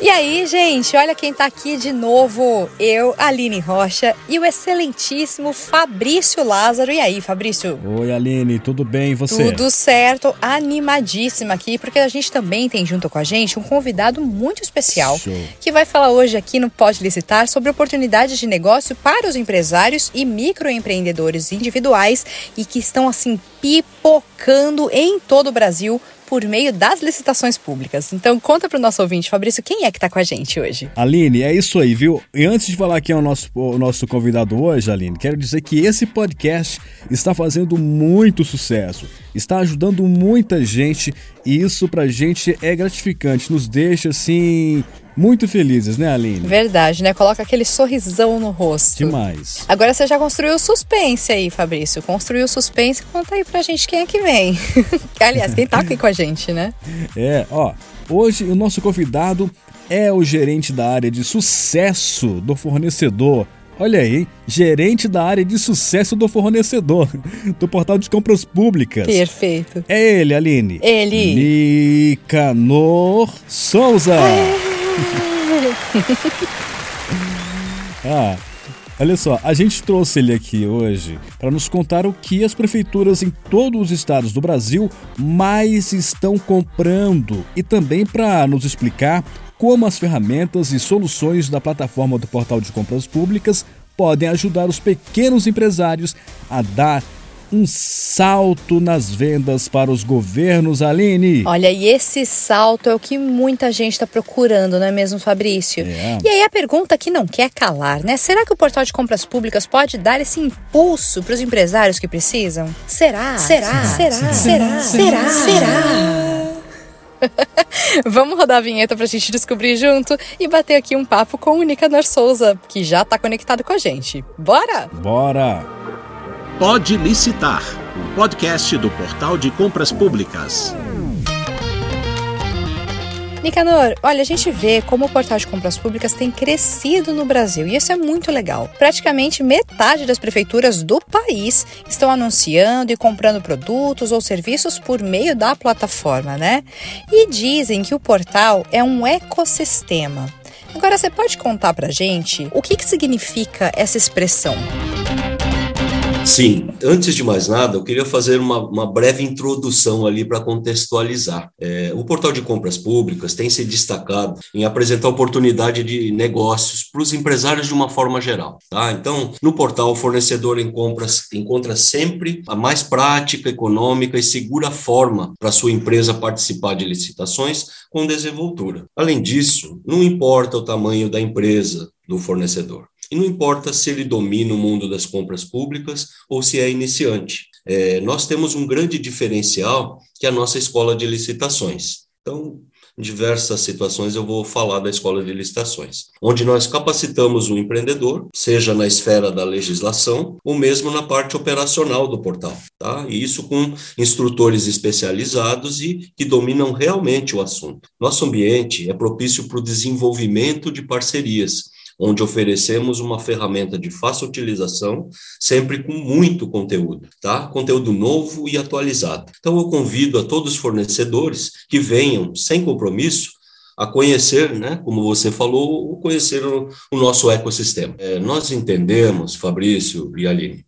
E aí, gente, olha quem tá aqui de novo. Eu, Aline Rocha e o excelentíssimo Fabrício Lázaro. E aí, Fabrício? Oi, Aline, tudo bem e você? Tudo certo, animadíssima aqui, porque a gente também tem junto com a gente um convidado muito especial Show. que vai falar hoje aqui no Pode Licitar sobre oportunidades de negócio para os empresários e microempreendedores individuais e que estão assim pipocando em todo o Brasil por meio das licitações públicas. Então conta para o nosso ouvinte, Fabrício, quem é que está com a gente hoje? Aline, é isso aí, viu? E antes de falar quem é o nosso, o nosso convidado hoje, Aline, quero dizer que esse podcast está fazendo muito sucesso, está ajudando muita gente e isso pra gente é gratificante, nos deixa assim muito felizes, né, Aline? Verdade, né? Coloca aquele sorrisão no rosto. Demais. Agora você já construiu o suspense aí, Fabrício. Construiu o suspense, conta aí pra gente quem é que vem. Aliás, quem tá aqui com a gente, né? É, ó, hoje o nosso convidado é o gerente da área de sucesso do fornecedor. Olha aí, gerente da área de sucesso do fornecedor, do portal de compras públicas. Perfeito. É ele, Aline. Ele. Nicanor Souza. ah, olha só, a gente trouxe ele aqui hoje para nos contar o que as prefeituras em todos os estados do Brasil mais estão comprando e também para nos explicar como as ferramentas e soluções da plataforma do Portal de Compras Públicas podem ajudar os pequenos empresários a dar um salto nas vendas para os governos, Aline. Olha, e esse salto é o que muita gente está procurando, não é mesmo, Fabrício? É. E aí a pergunta que não quer calar, né? Será que o portal de compras públicas pode dar esse impulso para os empresários que precisam? Será? Será? Será? Será? Será? Será? Vamos rodar a vinheta para a gente descobrir junto e bater aqui um papo com o Nicanor Souza, que já está conectado com a gente. Bora? Bora! Pode Licitar, podcast do Portal de Compras Públicas. Nicanor, olha, a gente vê como o portal de compras públicas tem crescido no Brasil e isso é muito legal. Praticamente metade das prefeituras do país estão anunciando e comprando produtos ou serviços por meio da plataforma, né? E dizem que o portal é um ecossistema. Agora, você pode contar pra gente o que, que significa essa expressão? Sim, antes de mais nada, eu queria fazer uma, uma breve introdução ali para contextualizar. É, o portal de compras públicas tem se destacado em apresentar oportunidade de negócios para os empresários de uma forma geral. Tá? Então, no portal, o fornecedor em compras encontra sempre a mais prática, econômica e segura forma para sua empresa participar de licitações com desenvoltura. Além disso, não importa o tamanho da empresa do fornecedor. E não importa se ele domina o mundo das compras públicas ou se é iniciante. É, nós temos um grande diferencial que é a nossa escola de licitações. Então, em diversas situações eu vou falar da escola de licitações, onde nós capacitamos o empreendedor, seja na esfera da legislação ou mesmo na parte operacional do portal, tá? E isso com instrutores especializados e que dominam realmente o assunto. Nosso ambiente é propício para o desenvolvimento de parcerias, onde oferecemos uma ferramenta de fácil utilização, sempre com muito conteúdo, tá? Conteúdo novo e atualizado. Então eu convido a todos os fornecedores que venham sem compromisso a conhecer, né, como você falou, conhecer o, o nosso ecossistema. É, nós entendemos, Fabrício e Aline,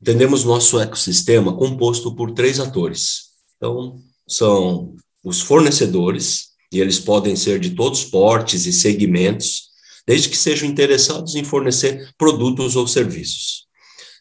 entendemos nosso ecossistema composto por três atores. Então, são os fornecedores, e eles podem ser de todos os portes e segmentos, desde que sejam interessados em fornecer produtos ou serviços.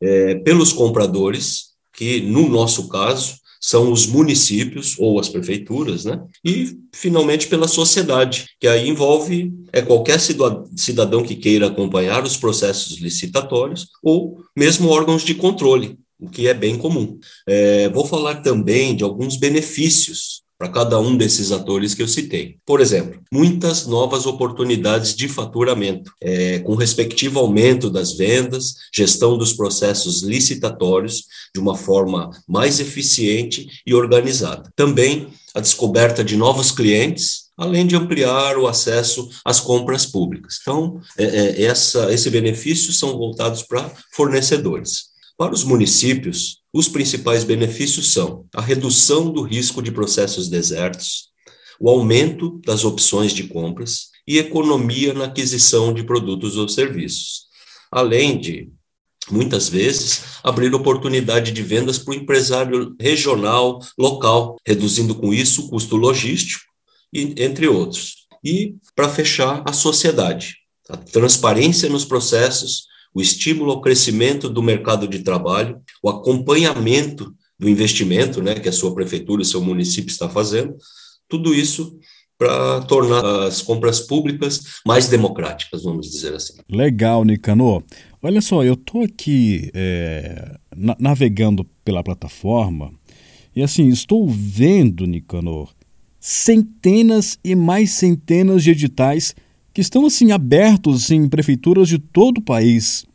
É, pelos compradores, que no nosso caso são os municípios ou as prefeituras, né? E finalmente pela sociedade, que aí envolve é qualquer cidadão que queira acompanhar os processos licitatórios ou mesmo órgãos de controle, o que é bem comum. É, vou falar também de alguns benefícios para cada um desses atores que eu citei. Por exemplo, muitas novas oportunidades de faturamento, é, com respectivo aumento das vendas, gestão dos processos licitatórios de uma forma mais eficiente e organizada. Também a descoberta de novos clientes, além de ampliar o acesso às compras públicas. Então, é, é, esse benefício são voltados para fornecedores. Para os municípios, os principais benefícios são a redução do risco de processos desertos, o aumento das opções de compras e economia na aquisição de produtos ou serviços, além de muitas vezes, abrir oportunidade de vendas para o empresário regional, local, reduzindo com isso o custo logístico, entre outros. E, para fechar, a sociedade, a transparência nos processos, o estímulo ao crescimento do mercado de trabalho, o acompanhamento do investimento né, que a sua prefeitura, o seu município está fazendo, tudo isso para tornar as compras públicas mais democráticas, vamos dizer assim. Legal, Nicanor. Olha só, eu estou aqui é, na navegando pela plataforma e assim, estou vendo, Nicanor, centenas e mais centenas de editais que estão assim abertos em prefeituras de todo o país.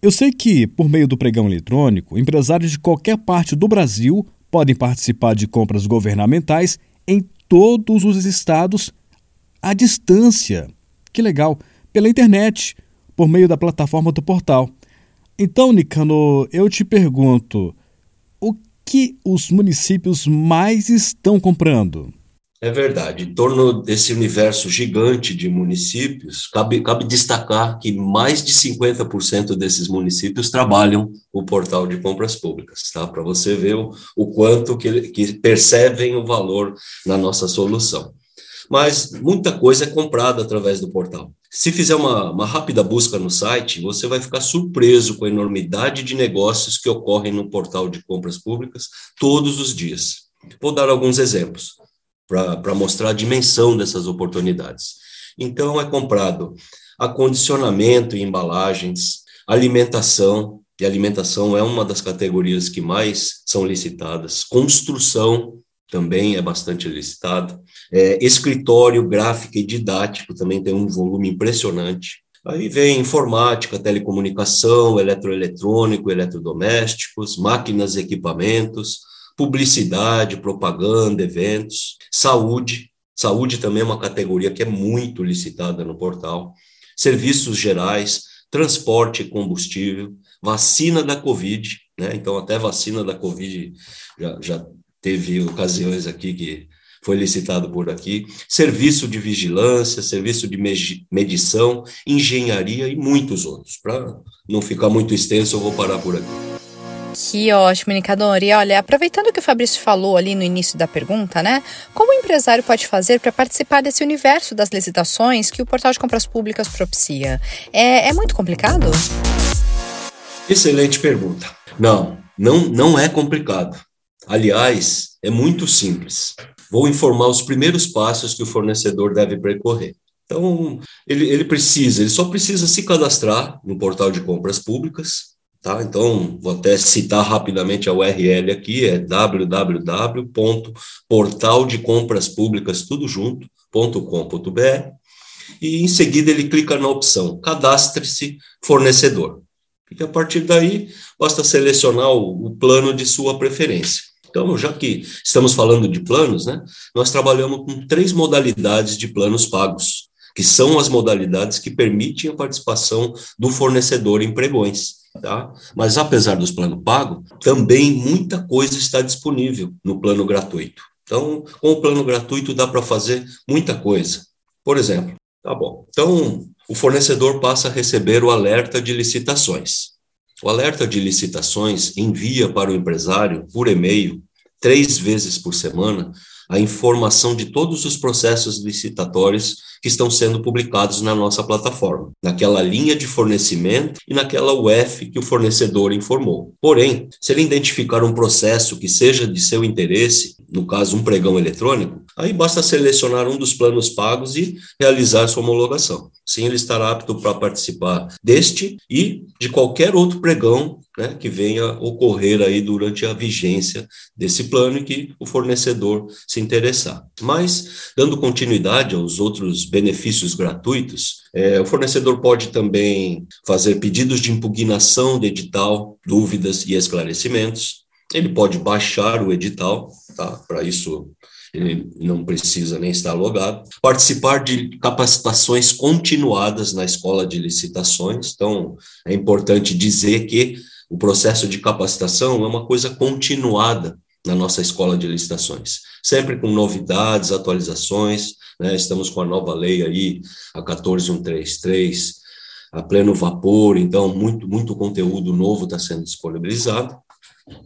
Eu sei que, por meio do pregão eletrônico, empresários de qualquer parte do Brasil podem participar de compras governamentais em todos os estados à distância. Que legal! Pela internet por meio da plataforma do portal. Então, Nicano, eu te pergunto: o que os municípios mais estão comprando? É verdade. Em torno desse universo gigante de municípios, cabe, cabe destacar que mais de 50% desses municípios trabalham o portal de compras públicas, tá? Para você ver o, o quanto que, que percebem o valor na nossa solução. Mas muita coisa é comprada através do portal. Se fizer uma, uma, rápida busca no site, você vai ficar surpreso com a enormidade de negócios que ocorrem no portal de compras públicas todos os dias. Vou dar alguns exemplos para mostrar a dimensão dessas oportunidades. Então, é comprado acondicionamento e embalagens, alimentação, e alimentação é uma das categorias que mais são licitadas, construção também é bastante licitado, é, escritório, gráfica e didático também tem um volume impressionante. Aí vem informática, telecomunicação, eletroeletrônico, eletrodomésticos, máquinas e equipamentos, publicidade, propaganda, eventos, saúde. Saúde também é uma categoria que é muito licitada no portal. Serviços gerais, transporte e combustível, vacina da Covid, né? Então, até vacina da Covid já, já teve ocasiões aqui que foi licitado por aqui, serviço de vigilância, serviço de medição, engenharia e muitos outros. Para não ficar muito extenso, eu vou parar por aqui. Que ótimo, Nicador. E olha, aproveitando que o Fabrício falou ali no início da pergunta, né? Como o empresário pode fazer para participar desse universo das licitações que o portal de compras públicas propicia? É, é muito complicado? Excelente pergunta. Não, não, não é complicado. Aliás, é muito simples vou informar os primeiros passos que o fornecedor deve percorrer. Então, ele, ele precisa, ele só precisa se cadastrar no portal de compras públicas, tá? Então, vou até citar rapidamente a URL aqui, é www.portaldecompraspublicas, e em seguida ele clica na opção Cadastre-se fornecedor. E a partir daí, basta selecionar o, o plano de sua preferência. Então, já que estamos falando de planos, né, nós trabalhamos com três modalidades de planos pagos, que são as modalidades que permitem a participação do fornecedor em pregões. Tá? Mas apesar dos planos pagos, também muita coisa está disponível no plano gratuito. Então, com o plano gratuito dá para fazer muita coisa. Por exemplo, tá bom. Então, o fornecedor passa a receber o alerta de licitações. O alerta de licitações envia para o empresário, por e-mail, três vezes por semana, a informação de todos os processos licitatórios que estão sendo publicados na nossa plataforma, naquela linha de fornecimento e naquela UF que o fornecedor informou. Porém, se ele identificar um processo que seja de seu interesse, no caso um pregão eletrônico, aí basta selecionar um dos planos pagos e realizar sua homologação. Sim, ele estará apto para participar deste e de qualquer outro pregão né, que venha ocorrer aí durante a vigência desse plano e que o fornecedor se interessar. Mas, dando continuidade aos outros benefícios gratuitos, é, o fornecedor pode também fazer pedidos de impugnação de edital, dúvidas e esclarecimentos. Ele pode baixar o edital, tá? Para isso ele não precisa nem estar logado. Participar de capacitações continuadas na escola de licitações. Então, é importante dizer que o processo de capacitação é uma coisa continuada na nossa escola de licitações, sempre com novidades, atualizações, né? estamos com a nova lei aí, a 14133, a pleno vapor, então muito, muito conteúdo novo está sendo disponibilizado,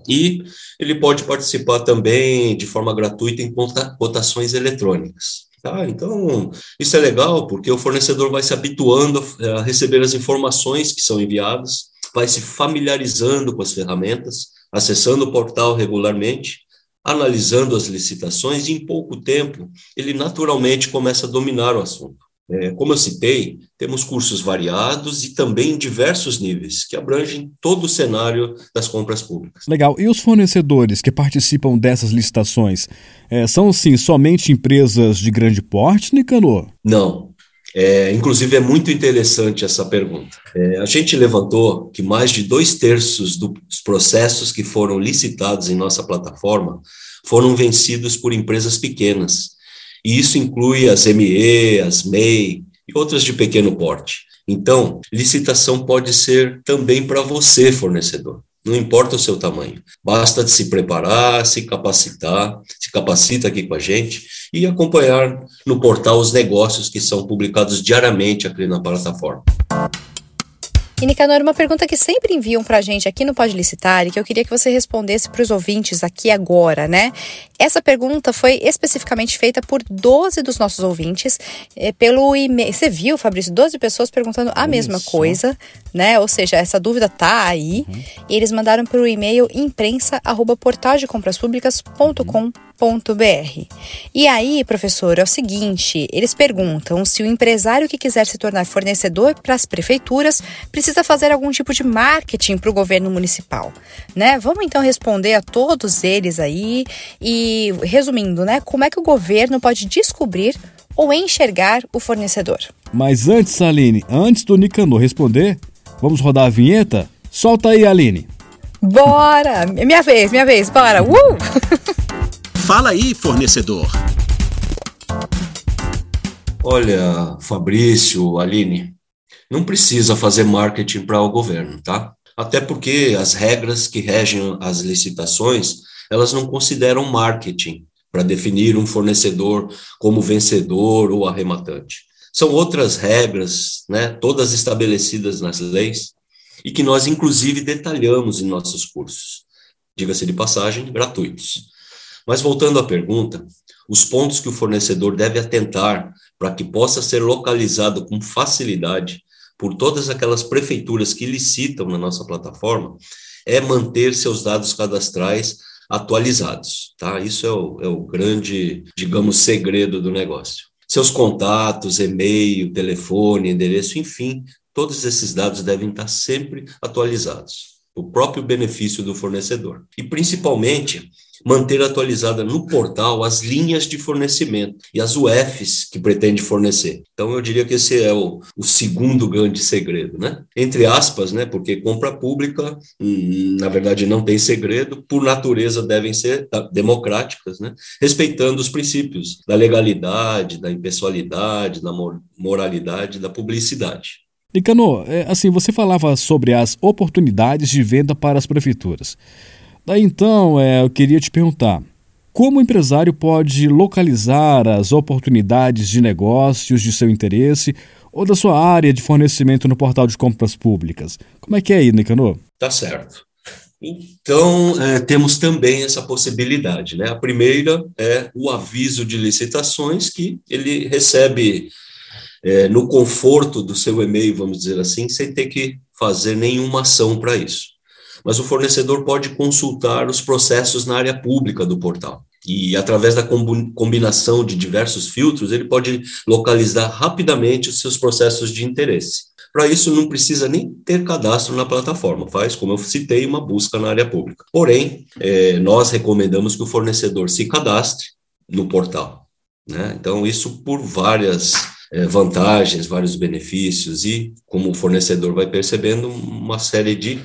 e ele pode participar também de forma gratuita em cotações eletrônicas. Tá, então, isso é legal porque o fornecedor vai se habituando a receber as informações que são enviadas, vai se familiarizando com as ferramentas, acessando o portal regularmente, analisando as licitações e, em pouco tempo, ele naturalmente começa a dominar o assunto. É, como eu citei, temos cursos variados e também em diversos níveis, que abrangem todo o cenário das compras públicas. Legal. E os fornecedores que participam dessas licitações é, são, sim, somente empresas de grande porte, Nicanor? Não. É, inclusive, é muito interessante essa pergunta. É, a gente levantou que mais de dois terços dos processos que foram licitados em nossa plataforma foram vencidos por empresas pequenas e isso inclui as ME, as MEI e outras de pequeno porte. Então, licitação pode ser também para você, fornecedor. Não importa o seu tamanho. Basta de se preparar, se capacitar, se capacita aqui com a gente e acompanhar no portal os negócios que são publicados diariamente aqui na plataforma. E Nicanor, uma pergunta que sempre enviam para a gente aqui no Pode Licitar e que eu queria que você respondesse para os ouvintes aqui agora, né? Essa pergunta foi especificamente feita por 12 dos nossos ouvintes, é, pelo e-mail. Você viu, Fabrício? 12 pessoas perguntando a Isso. mesma coisa, né? Ou seja, essa dúvida tá aí. Uhum. E eles mandaram pelo e-mail imprensa.portaldecompraspublicas.com.br. E aí, professor, é o seguinte: eles perguntam se o empresário que quiser se tornar fornecedor para as prefeituras precisa fazer algum tipo de marketing para o governo municipal, né? Vamos então responder a todos eles aí e resumindo, né? Como é que o governo pode descobrir ou enxergar o fornecedor? Mas antes, Aline, antes do Nicanor responder, vamos rodar a vinheta? Solta aí, Aline. Bora! Minha vez, minha vez, bora! Uh! Fala aí, fornecedor. Olha, Fabrício, Aline, não precisa fazer marketing para o governo, tá? Até porque as regras que regem as licitações, elas não consideram marketing para definir um fornecedor como vencedor ou arrematante. São outras regras, né, todas estabelecidas nas leis e que nós inclusive detalhamos em nossos cursos. Diga-se de passagem, gratuitos. Mas voltando à pergunta, os pontos que o fornecedor deve atentar para que possa ser localizado com facilidade por todas aquelas prefeituras que licitam na nossa plataforma é manter seus dados cadastrais atualizados, tá? Isso é o, é o grande, digamos, segredo do negócio. Seus contatos, e-mail, telefone, endereço, enfim, todos esses dados devem estar sempre atualizados. O próprio benefício do fornecedor. E principalmente manter atualizada no portal as linhas de fornecimento e as UFs que pretende fornecer. Então, eu diria que esse é o, o segundo grande segredo, né? Entre aspas, né? Porque compra pública, hum, na verdade, não tem segredo, por natureza devem ser democráticas, né? Respeitando os princípios da legalidade, da impessoalidade, da moralidade, da publicidade. Nicano, é, assim, você falava sobre as oportunidades de venda para as prefeituras. Daí então, é, eu queria te perguntar: como o empresário pode localizar as oportunidades de negócios de seu interesse ou da sua área de fornecimento no portal de compras públicas? Como é que é aí, Nicanor? Tá certo. Então, é, temos também essa possibilidade. Né? A primeira é o aviso de licitações, que ele recebe é, no conforto do seu e-mail, vamos dizer assim, sem ter que fazer nenhuma ação para isso mas o fornecedor pode consultar os processos na área pública do portal. E através da combinação de diversos filtros, ele pode localizar rapidamente os seus processos de interesse. Para isso, não precisa nem ter cadastro na plataforma, faz, como eu citei, uma busca na área pública. Porém, é, nós recomendamos que o fornecedor se cadastre no portal. Né? Então, isso por várias é, vantagens, vários benefícios e, como o fornecedor vai percebendo, uma série de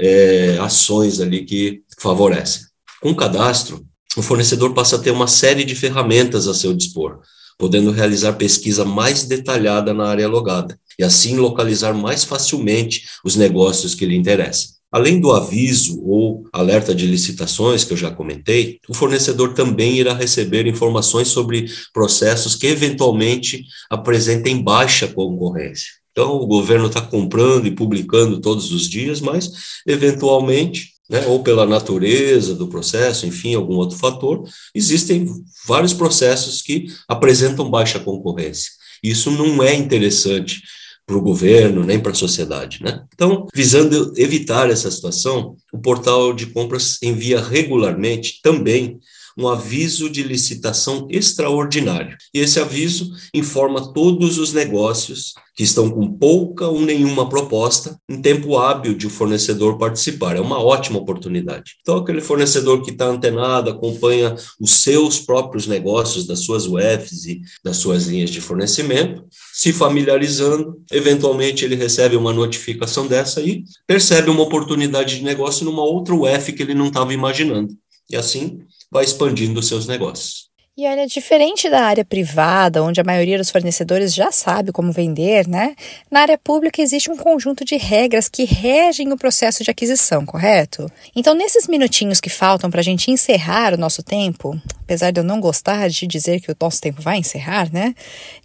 é, ações ali que favorecem. Com o cadastro, o fornecedor passa a ter uma série de ferramentas a seu dispor, podendo realizar pesquisa mais detalhada na área logada e assim localizar mais facilmente os negócios que lhe interessam. Além do aviso ou alerta de licitações que eu já comentei, o fornecedor também irá receber informações sobre processos que eventualmente apresentem baixa concorrência. Então, o governo está comprando e publicando todos os dias, mas, eventualmente, né, ou pela natureza do processo, enfim, algum outro fator, existem vários processos que apresentam baixa concorrência. Isso não é interessante para o governo, nem para a sociedade. Né? Então, visando evitar essa situação, o portal de compras envia regularmente também um aviso de licitação extraordinário. E esse aviso informa todos os negócios que estão com pouca ou nenhuma proposta em tempo hábil de o fornecedor participar. É uma ótima oportunidade. Então, aquele fornecedor que está antenado, acompanha os seus próprios negócios, das suas UFs e das suas linhas de fornecimento, se familiarizando, eventualmente ele recebe uma notificação dessa e percebe uma oportunidade de negócio numa outra UF que ele não estava imaginando. E assim vai expandindo os seus negócios. E olha, diferente da área privada, onde a maioria dos fornecedores já sabe como vender, né? Na área pública existe um conjunto de regras que regem o processo de aquisição, correto? Então, nesses minutinhos que faltam para a gente encerrar o nosso tempo, apesar de eu não gostar de dizer que o nosso tempo vai encerrar, né?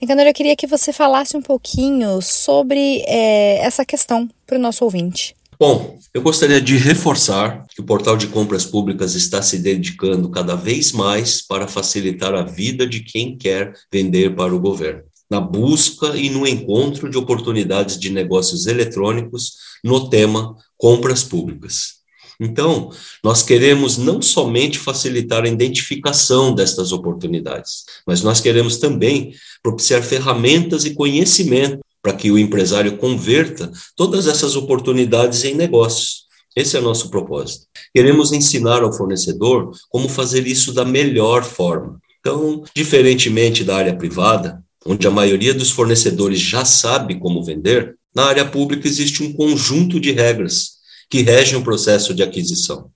Então, eu queria que você falasse um pouquinho sobre é, essa questão para o nosso ouvinte. Bom, eu gostaria de reforçar que o portal de compras públicas está se dedicando cada vez mais para facilitar a vida de quem quer vender para o governo, na busca e no encontro de oportunidades de negócios eletrônicos no tema compras públicas. Então, nós queremos não somente facilitar a identificação destas oportunidades, mas nós queremos também propiciar ferramentas e conhecimento para que o empresário converta todas essas oportunidades em negócios. Esse é o nosso propósito. Queremos ensinar ao fornecedor como fazer isso da melhor forma. Então, diferentemente da área privada, onde a maioria dos fornecedores já sabe como vender, na área pública existe um conjunto de regras que regem o processo de aquisição,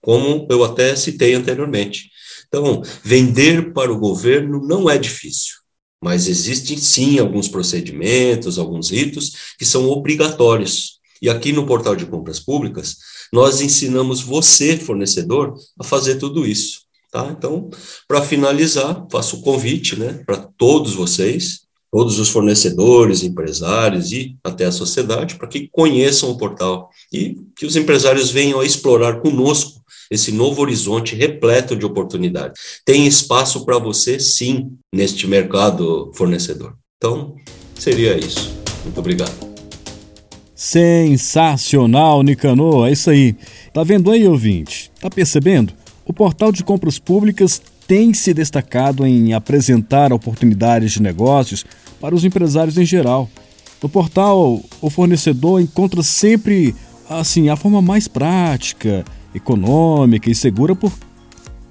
como eu até citei anteriormente. Então, vender para o governo não é difícil. Mas existem sim alguns procedimentos, alguns ritos que são obrigatórios. E aqui no portal de compras públicas, nós ensinamos você, fornecedor, a fazer tudo isso. Tá? Então, para finalizar, faço o convite né, para todos vocês, todos os fornecedores, empresários e até a sociedade, para que conheçam o portal e que os empresários venham a explorar conosco esse novo horizonte repleto de oportunidades. Tem espaço para você, sim, neste mercado fornecedor. Então, seria isso. Muito obrigado. Sensacional, Nicanor. É isso aí. Tá vendo aí, ouvinte? Tá percebendo? O portal de compras públicas tem se destacado em apresentar oportunidades de negócios para os empresários em geral. No portal, o fornecedor encontra sempre assim a forma mais prática econômica e segura por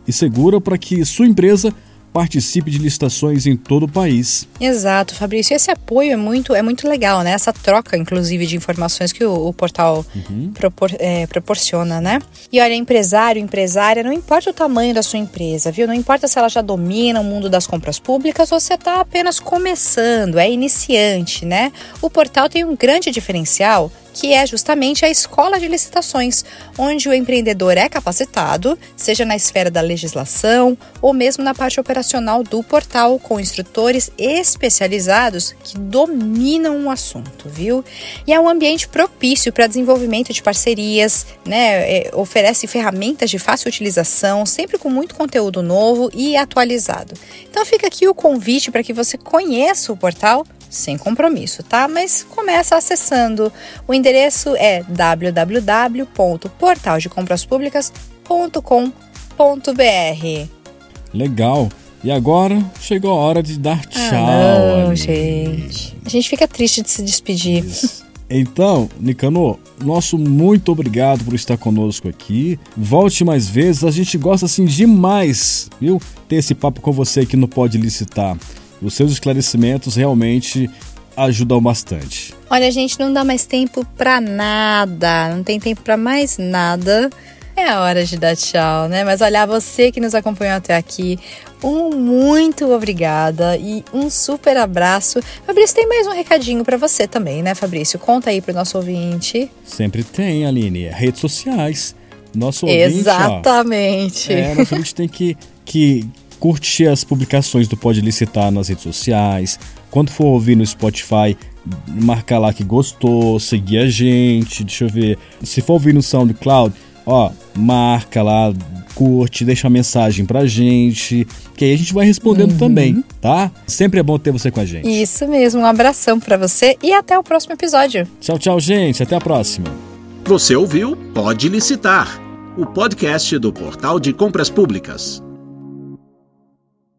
e segura para que sua empresa participe de licitações em todo o país. Exato, Fabrício. Esse apoio é muito, é muito legal, né? Essa troca, inclusive, de informações que o, o portal uhum. propor, é, proporciona, né? E olha, empresário, empresária, não importa o tamanho da sua empresa, viu? Não importa se ela já domina o mundo das compras públicas ou você está apenas começando, é iniciante, né? O portal tem um grande diferencial que é justamente a escola de licitações, onde o empreendedor é capacitado, seja na esfera da legislação ou mesmo na parte operacional do portal, com instrutores especializados que dominam o assunto, viu? E é um ambiente propício para desenvolvimento de parcerias, né? É, oferece ferramentas de fácil utilização, sempre com muito conteúdo novo e atualizado. Então fica aqui o convite para que você conheça o portal sem compromisso, tá? Mas começa acessando. O endereço é www.portaldecompraspublicas.com.br. Legal. E agora chegou a hora de dar tchau. Ah, não, gente. A gente fica triste de se despedir. Isso. Então, Nicanor, nosso muito obrigado por estar conosco aqui. Volte mais vezes, a gente gosta assim demais, viu? Ter esse papo com você aqui no Pode Licitar. Os seus esclarecimentos realmente ajudam bastante. Olha, gente, não dá mais tempo para nada, não tem tempo para mais nada. É a hora de dar tchau, né? Mas olha, você que nos acompanhou até aqui, Um muito obrigada e um super abraço. Fabrício, tem mais um recadinho para você também, né, Fabrício? Conta aí pro nosso ouvinte. Sempre tem, Aline. Redes sociais. Nosso ouvinte, Exatamente. Ó, é, nosso ouvinte tem que, que curtir as publicações do Pode Licitar nas redes sociais. Quando for ouvir no Spotify, marcar lá que gostou, seguir a gente. Deixa eu ver. Se for ouvir no SoundCloud, ó, marca lá, curte, deixa uma mensagem pra gente, que aí a gente vai respondendo uhum. também, tá? Sempre é bom ter você com a gente. Isso mesmo, um abração para você e até o próximo episódio. Tchau, tchau, gente, até a próxima. Você ouviu Pode Licitar, o podcast do Portal de Compras Públicas.